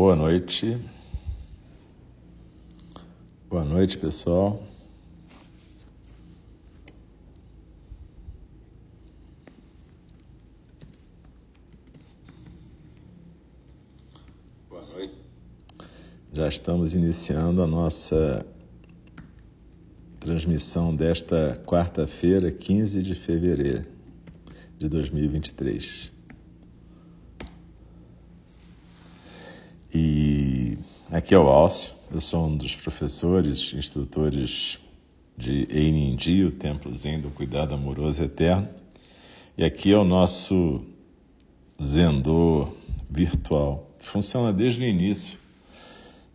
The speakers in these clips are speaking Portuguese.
Boa noite. Boa noite, pessoal. Boa noite. Já estamos iniciando a nossa transmissão desta quarta-feira, 15 de fevereiro de 2023. E aqui é o Alcio, eu sou um dos professores, instrutores de Einindi, o Templo Zen do Cuidado Amoroso Eterno. E aqui é o nosso Zendô virtual. Funciona desde o início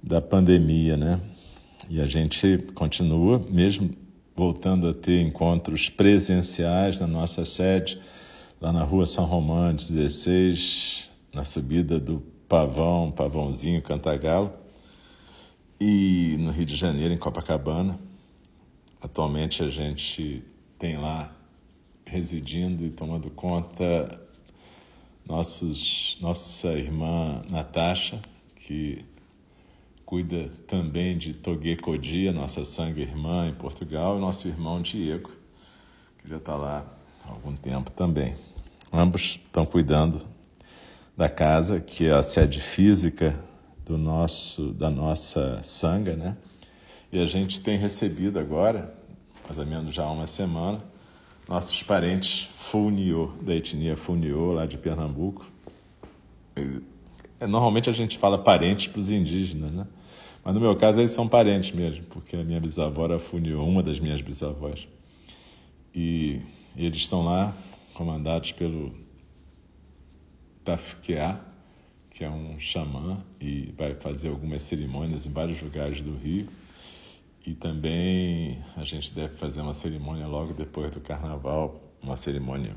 da pandemia, né? E a gente continua, mesmo voltando a ter encontros presenciais na nossa sede, lá na rua São Romão, 16, na subida do Pavão, Pavãozinho, Cantagalo, e no Rio de Janeiro, em Copacabana. Atualmente a gente tem lá residindo e tomando conta nossos, nossa irmã Natasha, que cuida também de Toguecodia, nossa sangue irmã em Portugal, e nosso irmão Diego, que já está lá há algum tempo também. Ambos estão cuidando da casa, que é a sede física do nosso, da nossa sanga, né? E a gente tem recebido agora, mais ou menos já há uma semana, nossos parentes Fulniô, da etnia Fulniô, lá de Pernambuco. É, normalmente a gente fala parentes para os indígenas, né? Mas no meu caso eles são parentes mesmo, porque a minha bisavó era Fulniô, uma das minhas bisavós. E, e eles estão lá, comandados pelo Tafkeá, que é um xamã e vai fazer algumas cerimônias em vários lugares do Rio. E também a gente deve fazer uma cerimônia logo depois do carnaval, uma cerimônia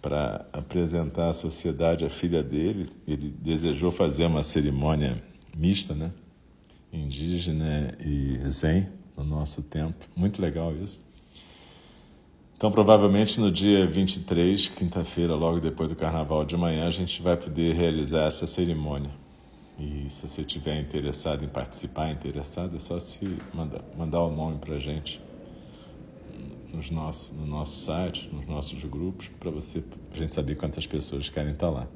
para apresentar à sociedade a filha dele. Ele desejou fazer uma cerimônia mista, né? Indígena e zen no nosso tempo. Muito legal isso. Então, provavelmente no dia 23, quinta-feira, logo depois do carnaval de manhã, a gente vai poder realizar essa cerimônia. E se você tiver interessado em participar, interessado, é só se mandar, mandar o nome para a gente nos nossos, no nosso site, nos nossos grupos, para você a gente saber quantas pessoas querem estar lá.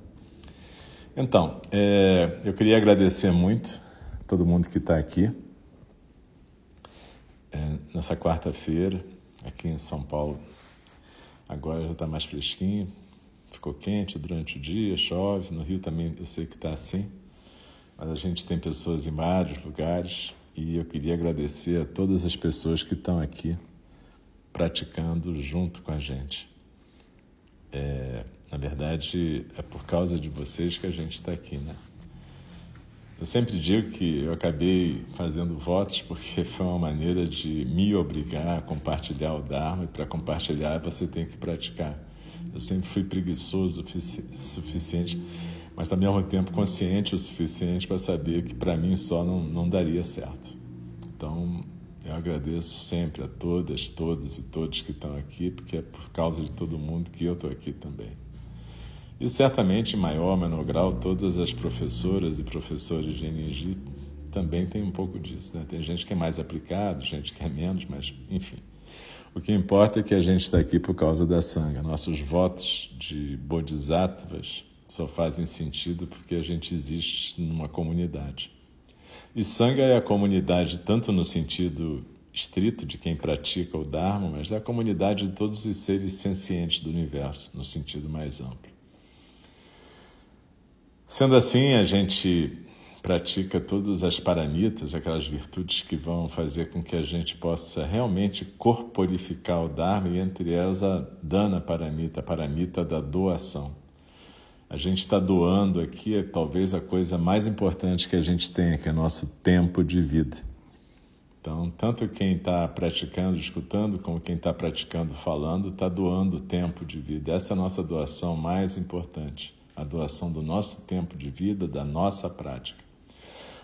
Então, é, eu queria agradecer muito todo mundo que está aqui é, nessa quarta-feira aqui em São Paulo. Agora já está mais fresquinho, ficou quente durante o dia, chove. No Rio também eu sei que está assim, mas a gente tem pessoas em vários lugares e eu queria agradecer a todas as pessoas que estão aqui praticando junto com a gente. É, na verdade, é por causa de vocês que a gente está aqui, né? Eu sempre digo que eu acabei fazendo votos porque foi uma maneira de me obrigar a compartilhar o Dharma e para compartilhar você tem que praticar. Eu sempre fui preguiçoso o suficiente, mas também ao mesmo tempo consciente o suficiente para saber que para mim só não, não daria certo. Então eu agradeço sempre a todas, todos e todos que estão aqui, porque é por causa de todo mundo que eu estou aqui também. E certamente, em maior ou menor grau, todas as professoras e professores de NG também têm um pouco disso. Né? Tem gente que é mais aplicado, gente que é menos, mas enfim. O que importa é que a gente está aqui por causa da sanga. Nossos votos de bodhisattvas só fazem sentido porque a gente existe numa comunidade. E sanga é a comunidade tanto no sentido estrito de quem pratica o Dharma, mas da comunidade de todos os seres sencientes do universo, no sentido mais amplo. Sendo assim, a gente pratica todas as paramitas, aquelas virtudes que vão fazer com que a gente possa realmente corporificar o Dharma, e entre elas a Dana Paramita, a paramita da doação. A gente está doando aqui é talvez a coisa mais importante que a gente tem, que é nosso tempo de vida. Então, tanto quem está praticando, escutando, como quem está praticando, falando, está doando tempo de vida. Essa é a nossa doação mais importante a doação do nosso tempo de vida, da nossa prática.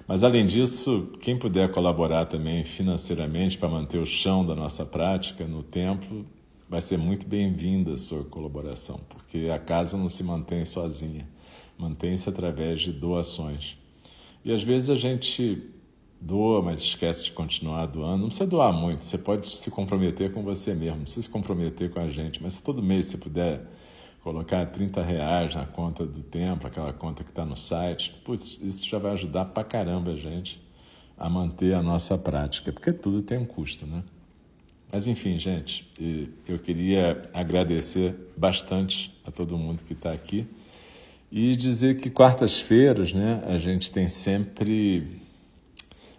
Mas, além disso, quem puder colaborar também financeiramente para manter o chão da nossa prática no templo, vai ser muito bem-vinda a sua colaboração, porque a casa não se mantém sozinha, mantém-se através de doações. E às vezes a gente doa, mas esquece de continuar doando. Não precisa doar muito, você pode se comprometer com você mesmo, não precisa se comprometer com a gente, mas se todo mês você puder colocar 30 reais na conta do tempo, aquela conta que está no site, putz, isso já vai ajudar pra caramba a gente a manter a nossa prática, porque tudo tem um custo, né? Mas enfim, gente, eu queria agradecer bastante a todo mundo que está aqui e dizer que quartas-feiras, né, a gente tem sempre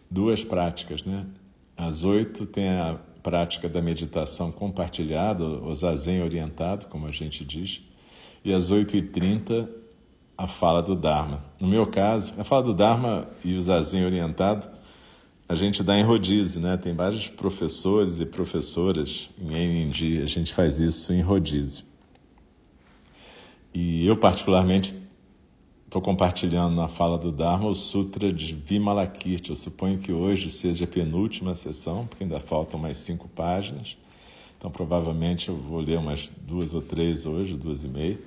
duas práticas, né? Às oito tem a prática da meditação compartilhada, o zazen orientado, como a gente diz, e às oito e trinta a fala do Dharma. No meu caso, a fala do Dharma e o zazen orientado a gente dá em rodízio, né? Tem vários professores e professoras em NND, a gente faz isso em rodízio. E eu, particularmente, estou compartilhando na fala do Dharma o Sutra de Vimalakirti. Eu suponho que hoje seja a penúltima sessão, porque ainda faltam mais cinco páginas. Então, provavelmente, eu vou ler umas duas ou três hoje, duas e meia.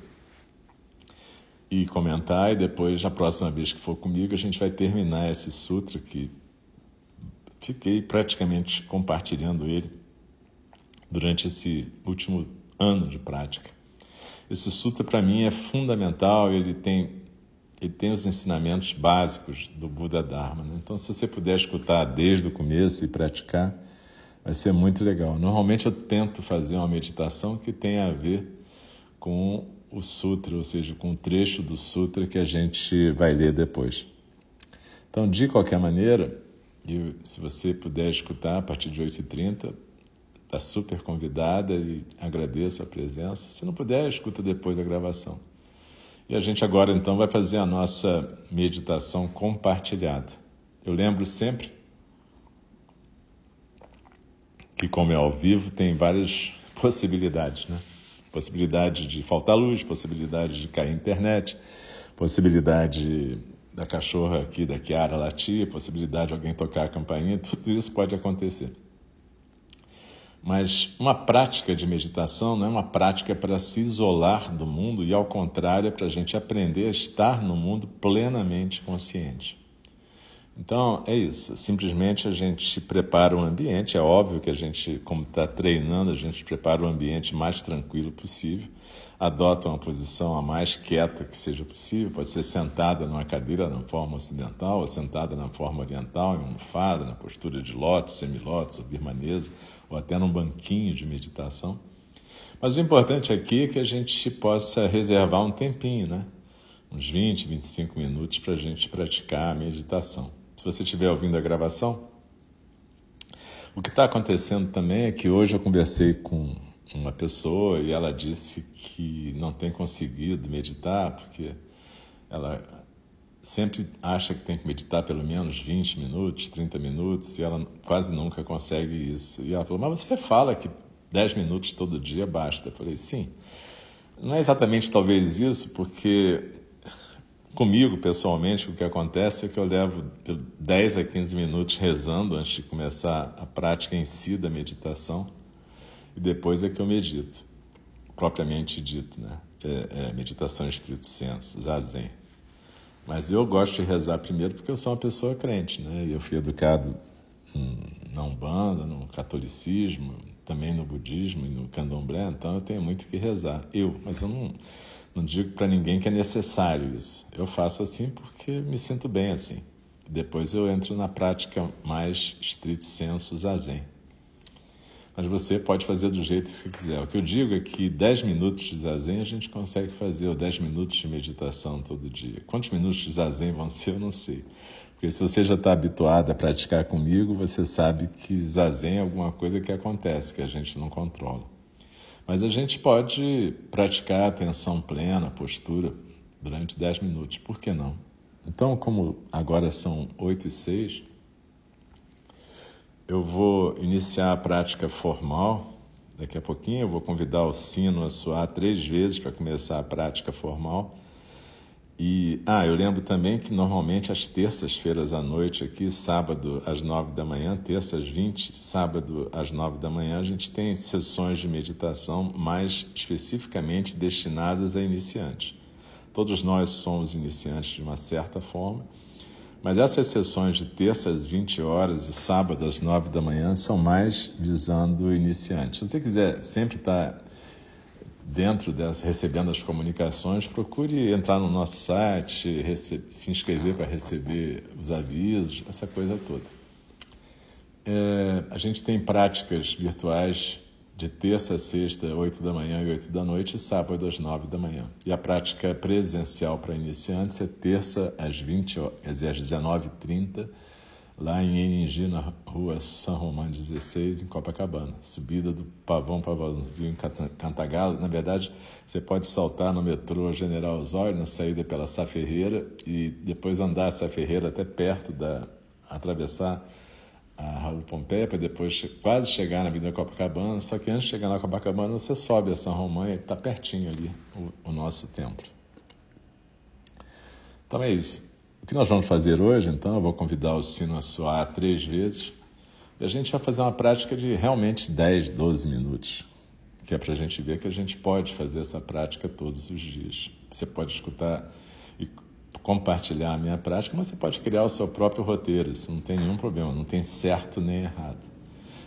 E comentar, e depois, a próxima vez que for comigo, a gente vai terminar esse sutra que fiquei praticamente compartilhando ele durante esse último ano de prática. Esse sutra para mim é fundamental, ele tem ele tem os ensinamentos básicos do Buda Dharma. Né? Então, se você puder escutar desde o começo e praticar, vai ser muito legal. Normalmente eu tento fazer uma meditação que tenha a ver com o sutra, ou seja, com o trecho do sutra que a gente vai ler depois. Então, de qualquer maneira, e se você puder escutar a partir de 8h30, está super convidada e agradeço a presença. Se não puder, escuta depois a gravação. E a gente agora então vai fazer a nossa meditação compartilhada. Eu lembro sempre que, como é ao vivo, tem várias possibilidades, né? Possibilidade de faltar luz, possibilidade de cair internet, possibilidade da cachorra aqui da Kiara latir, possibilidade de alguém tocar a campainha, tudo isso pode acontecer. Mas uma prática de meditação não é uma prática para se isolar do mundo e, ao contrário, é para a gente aprender a estar no mundo plenamente consciente. Então, é isso. Simplesmente a gente prepara o ambiente. É óbvio que a gente, como está treinando, a gente prepara o ambiente mais tranquilo possível adota uma posição a mais quieta que seja possível, pode ser sentada numa cadeira na forma ocidental, ou sentada na forma oriental, em almofada, na postura de lótus, semilótus ou birmanesa, ou até num banquinho de meditação. Mas o importante aqui é que a gente possa reservar um tempinho, né? uns 20, 25 minutos para a gente praticar a meditação. Se você estiver ouvindo a gravação, o que está acontecendo também é que hoje eu conversei com uma pessoa e ela disse que não tem conseguido meditar porque ela sempre acha que tem que meditar pelo menos 20 minutos, 30 minutos e ela quase nunca consegue isso. E ela falou: Mas você fala que 10 minutos todo dia basta. Eu falei: Sim. Não é exatamente talvez isso, porque comigo pessoalmente o que acontece é que eu levo 10 a 15 minutos rezando antes de começar a prática em si da meditação e depois é que eu medito, propriamente dito, né? É, é meditação estrito senso, zazen. Mas eu gosto de rezar primeiro porque eu sou uma pessoa crente, né? Eu fui educado na Umbanda, no catolicismo, também no budismo e no candomblé, então eu tenho muito que rezar. Eu, mas eu não, não digo para ninguém que é necessário isso. Eu faço assim porque me sinto bem assim. Depois eu entro na prática mais estrito senso zazen mas você pode fazer do jeito que quiser. O que eu digo é que 10 minutos de zazen a gente consegue fazer, ou 10 minutos de meditação todo dia. Quantos minutos de zazen vão ser, eu não sei. Porque se você já está habituado a praticar comigo, você sabe que zazen é alguma coisa que acontece, que a gente não controla. Mas a gente pode praticar atenção plena, postura, durante 10 minutos, por que não? Então, como agora são 8 e 6, eu vou iniciar a prática formal. Daqui a pouquinho eu vou convidar o sino a soar três vezes para começar a prática formal. E, ah, eu lembro também que normalmente às terças-feiras à noite aqui, sábado às nove da manhã, terça às vinte, sábado às nove da manhã, a gente tem sessões de meditação mais especificamente destinadas a iniciantes. Todos nós somos iniciantes de uma certa forma Mas essas sessões de terça às 20 horas e sábado às 9 da manhã são mais visando iniciantes. Se você quiser sempre estar dentro dessas, recebendo as comunicações, procure entrar no nosso site, se inscrever para receber os avisos, essa coisa toda. É, a gente tem práticas virtuais de terça a sexta, 8 da manhã e 8 da noite, e sábado às 9 da manhã. E a prática presencial para iniciantes é terça às 20 às 19h30, lá em Eningi, na rua São Romão 16, em Copacabana. Subida do Pavão Pavãozinho em Cantagalo. Na verdade, você pode saltar no metrô General Osório, na saída pela Sá Ferreira, e depois andar a Sá Ferreira até perto da... atravessar a Raul Pompeia para depois quase chegar na Avenida Copacabana, só que antes de chegar na Copacabana você sobe a São Romão e está pertinho ali o, o, nosso templo. Então é isso. O que nós vamos fazer hoje, então, eu vou convidar o sino a soar três vezes e a gente vai fazer uma prática de realmente 10, 12 minutos, que é para a gente ver que a gente pode fazer essa prática todos os dias. Você pode escutar e compartilhar a minha prática, mas você pode criar o seu próprio roteiro, isso não tem nenhum problema, não tem certo nem errado.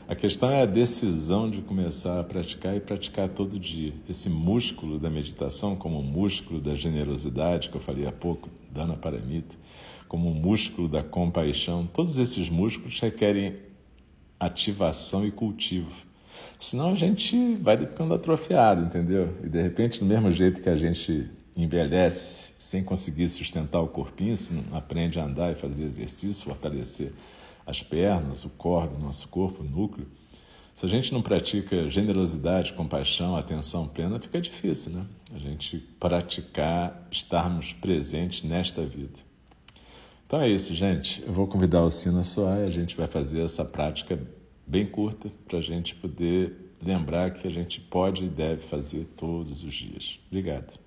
A questão é a decisão de começar a praticar e praticar todo dia. Esse músculo da meditação, como o músculo da generosidade, que eu falei há pouco, Dana Paramita, como o músculo da compaixão, todos esses músculos requerem ativação e cultivo. Senão a gente vai ficando atrofiado, entendeu? E de repente, do mesmo jeito que a gente envelhece, sem conseguir sustentar o corpinho, se não aprende a andar e fazer exercício, fortalecer as pernas, o core do nosso corpo, o núcleo. Se a gente não pratica generosidade, compaixão, atenção plena, fica difícil, né? A gente praticar, estarmos presentes nesta vida. Então é isso, gente. Eu vou convidar o Sino a soar e a gente vai fazer essa prática bem curta para a gente poder lembrar que a gente pode e deve fazer todos os dias. Obrigado.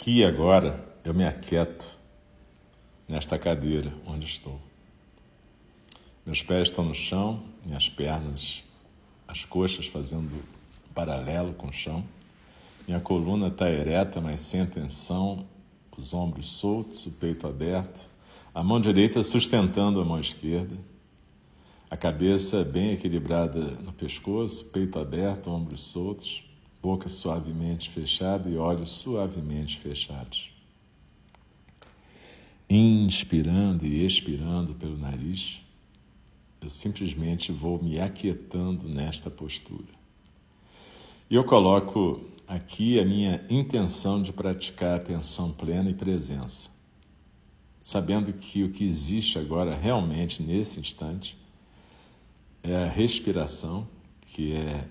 Aqui e agora eu me aquieto nesta cadeira onde estou. Meus pés estão no chão, minhas pernas, as coxas fazendo paralelo com o chão. Minha coluna está ereta, mas sem tensão, os ombros soltos, o peito aberto, a mão direita sustentando a mão esquerda, a cabeça bem equilibrada no pescoço, peito aberto, ombros soltos boca suavemente fechada e olhos suavemente fechados. Inspirando e expirando pelo nariz, eu simplesmente vou me aquietando nesta postura. E eu coloco aqui a minha intenção de praticar atenção plena e presença, sabendo que o que existe agora realmente nesse instante é a respiração, que é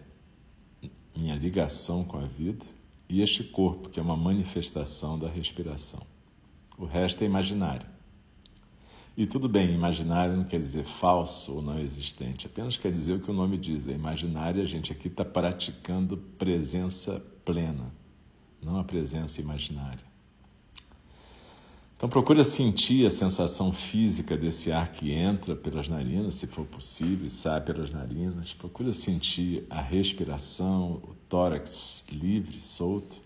minha ligação com a vida, e este corpo, que é uma manifestação da respiração. O resto é imaginário. E tudo bem, imaginário não quer dizer falso ou não existente, apenas quer dizer o que o nome diz. É imaginário, a gente aqui está praticando presença plena, não a presença imaginária. Então procura sentir a sensação física desse ar que entra pelas narinas, se for possível, e sai pelas narinas. Procura sentir a respiração, o tórax livre, solto,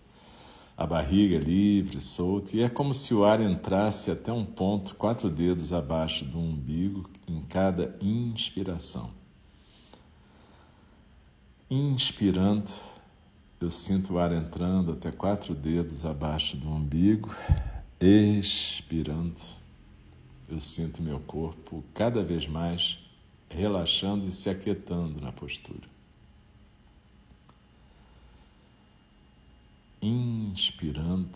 a barriga livre, solta. E é como se o ar entrasse até um ponto, quatro dedos abaixo do umbigo, em cada inspiração. Inspirando, eu sinto o ar entrando até quatro dedos abaixo do umbigo. Expirando, eu sinto meu corpo cada vez mais relaxando e se aquietando na postura. Inspirando,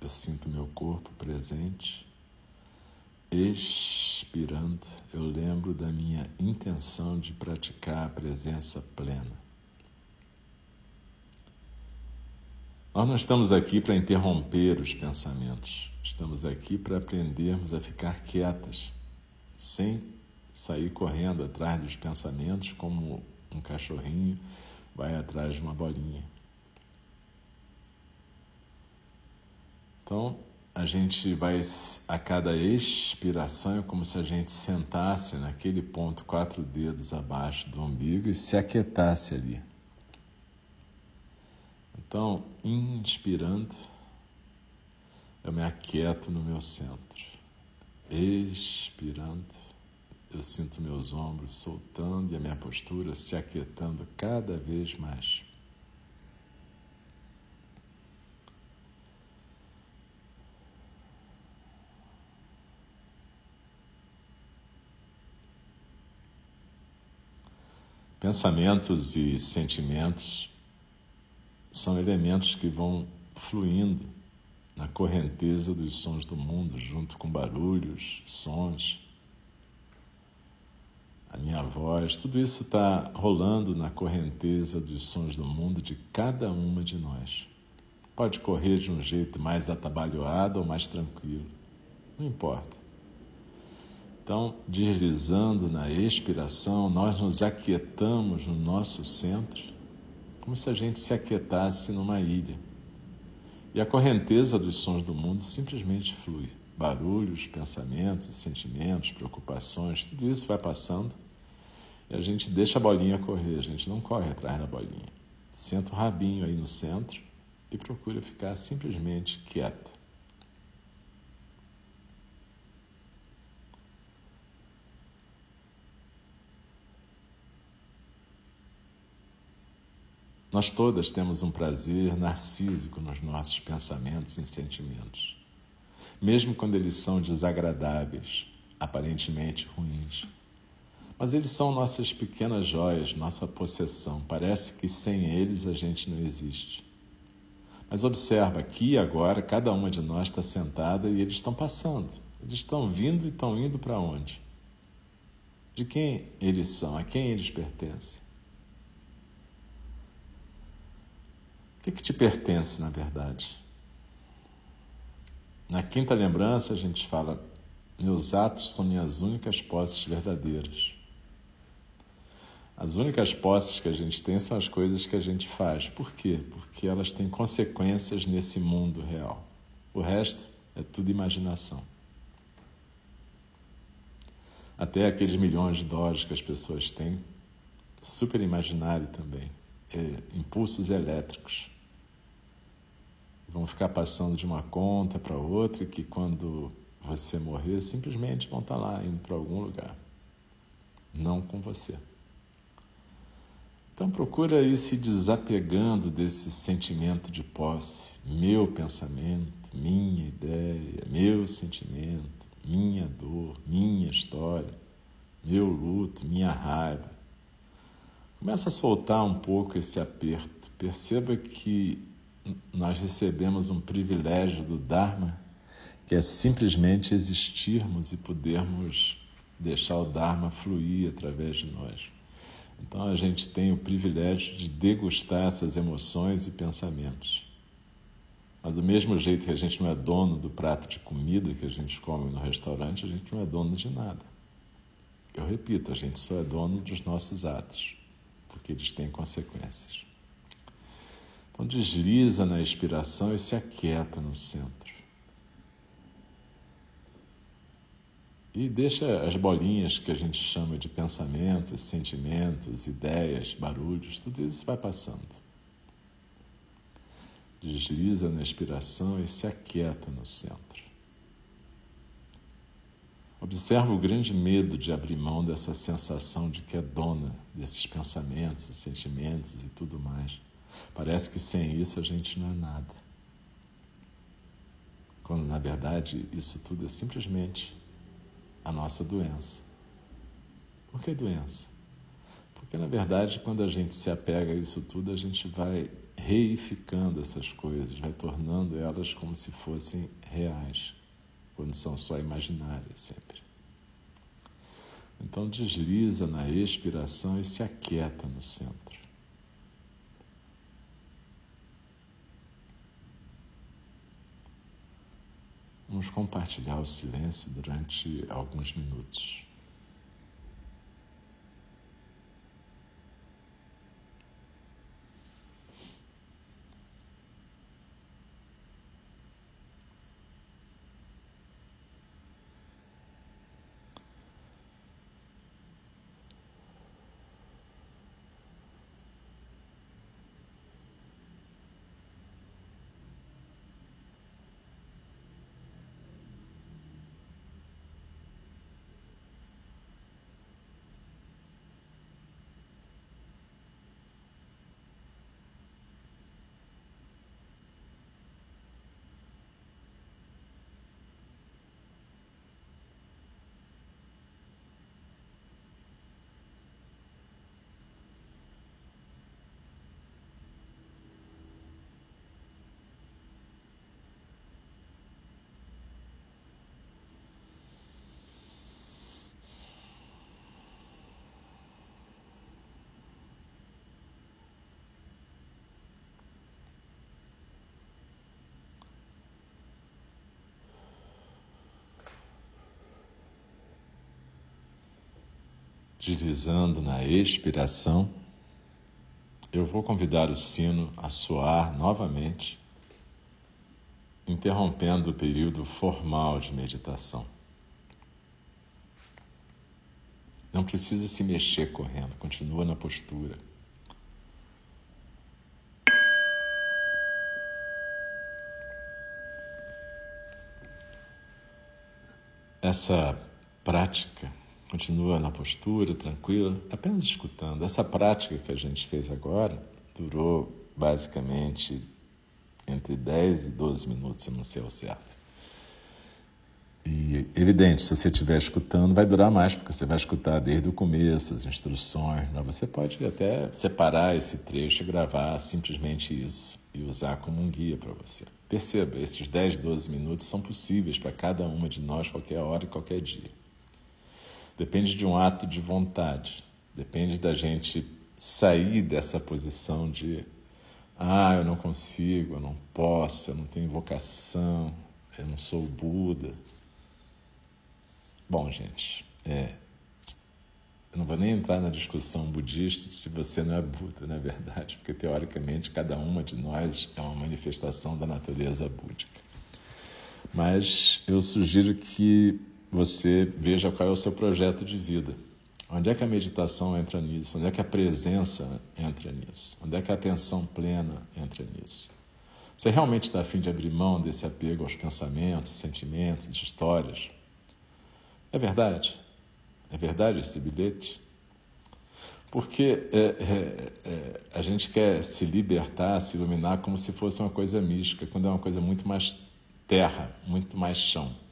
eu sinto meu corpo presente. Expirando, eu lembro da minha intenção de praticar a presença plena. Nós não estamos aqui para interromper os pensamentos, estamos aqui para aprendermos a ficar quietas, sem sair correndo atrás dos pensamentos como um cachorrinho vai atrás de uma bolinha. Então, a gente vai, a cada expiração, é como se a gente sentasse naquele ponto, quatro dedos abaixo do umbigo e se aquietasse ali. Então, inspirando, eu me aquieto no meu centro. Expirando, eu sinto meus ombros soltando e a minha postura se aquietando cada vez mais. Pensamentos e sentimentos são elementos que vão fluindo na correnteza dos sons do mundo, junto com barulhos, sons, a minha voz, tudo isso está rolando na correnteza dos sons do mundo de cada uma de nós. Pode correr de um jeito mais atabalhoado ou mais tranquilo, não importa. Então, deslizando na expiração, nós nos aquietamos no nosso centro, como se a gente se aquietasse numa ilha. E a correnteza dos sons do mundo simplesmente flui. Barulhos, pensamentos, sentimentos, preocupações, tudo isso vai passando e a gente deixa a bolinha correr, a gente não corre atrás da bolinha. Senta o rabinho aí no centro e procura ficar simplesmente quieta. Nós todas temos um prazer narcísico nos nossos pensamentos e sentimentos, mesmo quando eles são desagradáveis, aparentemente ruins. Mas eles são nossas pequenas joias, nossa possessão. Parece que sem eles a gente não existe. Mas observa, aqui e agora, cada uma de nós está sentada e eles estão passando. Eles estão vindo e estão indo para onde? De quem eles são? A quem eles pertencem? Que, que te pertence, na verdade? Na quinta lembrança, a gente fala: meus atos são minhas únicas posses verdadeiras. As únicas posses que a gente tem são as coisas que a gente faz. Por quê? Porque elas têm consequências nesse mundo real. O resto é tudo imaginação. Até aqueles milhões de dólares que as pessoas têm, super imaginário também. É, impulsos elétricos vão ficar passando de uma conta para outra que quando você morrer simplesmente vão estar tá lá indo para algum lugar, não com você. Então procura ir se desapegando desse sentimento de posse, meu pensamento, minha ideia, meu sentimento, minha dor, minha história, meu luto, minha raiva. Começa a soltar um pouco esse aperto. Perceba que nós recebemos um privilégio do Dharma, que é simplesmente existirmos e podermos deixar o Dharma fluir através de nós. Então a gente tem o privilégio de degustar essas emoções e pensamentos. Mas do mesmo jeito que a gente não é dono do prato de comida que a gente come no restaurante, a gente não é dono de nada. Eu repito, a gente só é dono dos nossos atos, porque eles têm consequências. Então desliza na expiração e se aquieta no centro. E deixa as bolinhas que a gente chama de pensamentos, sentimentos, ideias, barulhos, tudo isso vai passando. Desliza na expiração e se aquieta no centro. Observa o grande medo de abrir mão dessa sensação de que é dona desses pensamentos, sentimentos e tudo mais. Parece que sem isso a gente não é nada. Quando na verdade isso tudo é simplesmente a nossa doença. Por que doença? Porque na verdade quando a gente se apega a isso tudo, a gente vai reificando essas coisas, vai tornando elas como se fossem reais, quando são só imaginárias sempre. Então desliza na expiração e se aquieta no centro. Vamos compartilhar o silêncio durante alguns minutos. Deslizando na expiração, eu vou convidar o sino a soar novamente, interrompendo o período formal de meditação. Não precisa se mexer correndo, continua na postura. Essa prática Continua na postura, tranquila, apenas escutando. Essa prática que a gente fez agora durou basicamente entre 10 e 12 minutos, eu não sei ao certo. E evidente, se você estiver escutando, vai durar mais, porque você vai escutar desde o começo, as instruções. Mas você pode até separar esse trecho e gravar simplesmente isso e usar como um guia para você. Perceba, esses 10, 12 minutos são possíveis para cada uma de nós, qualquer hora e qualquer dia. Depende de um ato de vontade. Depende da gente sair dessa posição de ah, eu não consigo, eu não posso, eu não tenho vocação, eu não sou Buda. Bom, gente, é, eu não vou nem entrar na discussão budista se você não é Buda, na verdade, porque teoricamente cada uma de nós é uma manifestação da natureza búdica. Mas eu sugiro que você veja qual é o seu projeto de vida. Onde é que a meditação entra nisso? Onde é que a presença entra nisso? Onde é que a atenção plena entra nisso? Você realmente está afim de abrir mão desse apego aos pensamentos, sentimentos, histórias? É verdade? É verdade esse bilhete? Porque é, é, é, a gente quer se libertar, se iluminar como se fosse uma coisa mística, quando é uma coisa muito mais terra, muito mais chão.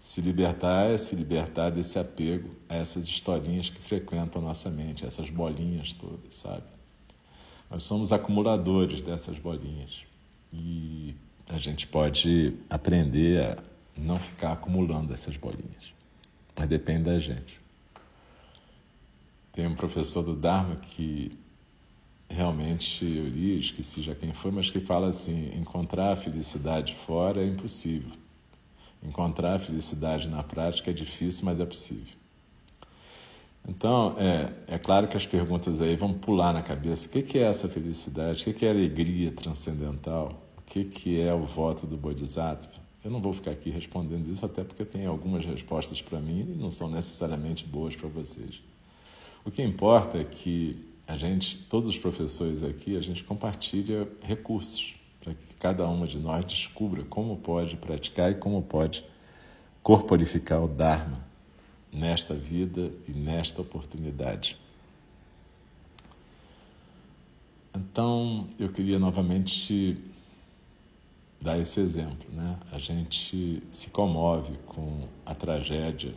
Se libertar é se libertar desse apego a essas historinhas que frequentam nossa mente, essas bolinhas todas, sabe? Nós somos acumuladores dessas bolinhas e a gente pode aprender a não ficar acumulando essas bolinhas, mas depende da gente. Tem um professor do Dharma que realmente eu li, esqueci já quem foi, mas que fala assim: encontrar a felicidade fora é impossível Encontrar a felicidade na prática é difícil, mas é possível. Então, é, é claro que as perguntas aí vão pular na cabeça. O que, é essa felicidade? O que, que é alegria transcendental? O que, que é o voto do Bodhisattva? Eu não vou ficar aqui respondendo isso, até porque tem algumas respostas para mim e não são necessariamente boas para vocês. O que importa é que a gente, todos os professores aqui, a gente compartilha recursos para que cada uma de nós descubra como pode praticar e como pode corporificar o Dharma nesta vida e nesta oportunidade. Então, eu queria novamente dar esse exemplo, né? A gente se comove com a tragédia,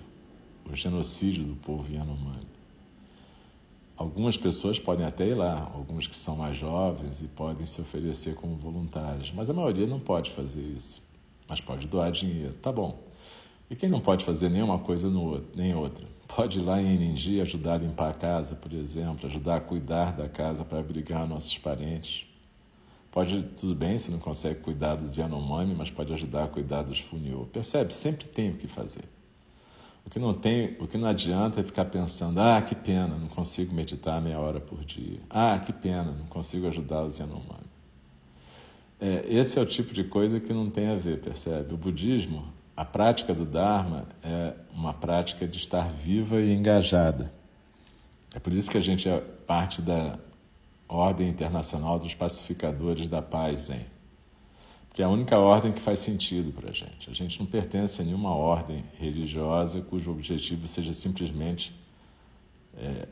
o genocídio do povo Yanomami. Algumas pessoas podem até ir lá, algumas que são mais jovens e podem se oferecer como voluntários, mas a maioria não pode fazer isso, mas pode doar dinheiro. Tá bom. E quem não pode fazer nenhuma coisa no, nem outra? Pode ir lá em Iningi ajudar a limpar a casa, por exemplo, ajudar a cuidar da casa para abrigar nossos parentes. Pode, tudo bem, se não consegue cuidar dos Yanomami, mas pode ajudar a cuidar dos Funyo. Percebe? Sempre tem o que fazer. O que não tem, o que não adianta é ficar pensando: ah, que pena, não consigo meditar meia hora por dia. Ah, que pena, não consigo ajudar os Yanomami. É, esse é o tipo de coisa que não tem a ver, percebe? O budismo, a prática do Dharma é uma prática de estar viva e engajada. É por isso que a gente é parte da Ordem Internacional dos Pacificadores da Paz, hein? Que é a única ordem que faz sentido para a gente. A gente não pertence a nenhuma ordem religiosa cujo objetivo seja simplesmente é,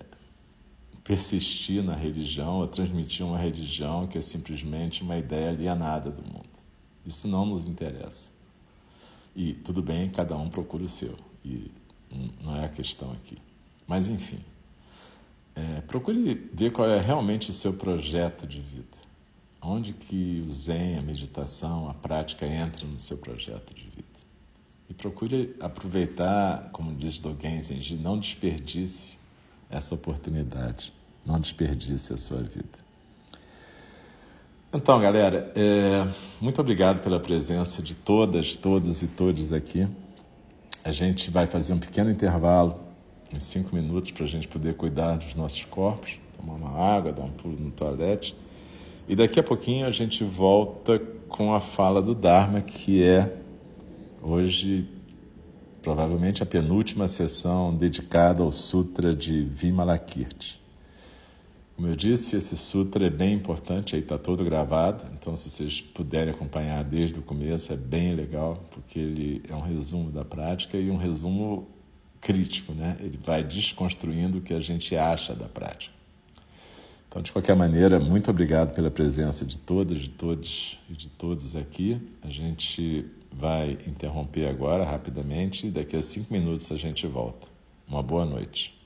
persistir na religião ou transmitir uma religião que é simplesmente uma ideia alienada do mundo. Isso não nos interessa. E tudo bem, cada um procura o seu, e não é a questão aqui. Mas, enfim, é, procure ver qual é realmente o seu projeto de vida. Onde que o Zen, a meditação, a prática entra no seu projeto de vida? E procure aproveitar, como diz Dogen Zenji, não desperdice essa oportunidade, não desperdice a sua vida. Então, galera, é, muito obrigado pela presença de todas, todos e todos aqui. A gente vai fazer um pequeno intervalo, uns cinco minutos, para a gente poder cuidar dos nossos corpos, tomar uma água, dar um pulo no toalete. E daqui a pouquinho a gente volta com a fala do Dharma, que é hoje provavelmente a penúltima sessão dedicada ao Sutra de Vimalakirti. Como eu disse, esse sutra é bem importante, aí está todo gravado, então se vocês puderem acompanhar desde o começo, é bem legal, porque ele é um resumo da prática e um resumo crítico, né? Ele vai desconstruindo o que a gente acha da prática. Então, de qualquer maneira, muito obrigado pela presença de todas, de todos e de todos aqui. A gente vai interromper agora rapidamente e daqui a cinco minutos a gente volta. Uma boa noite.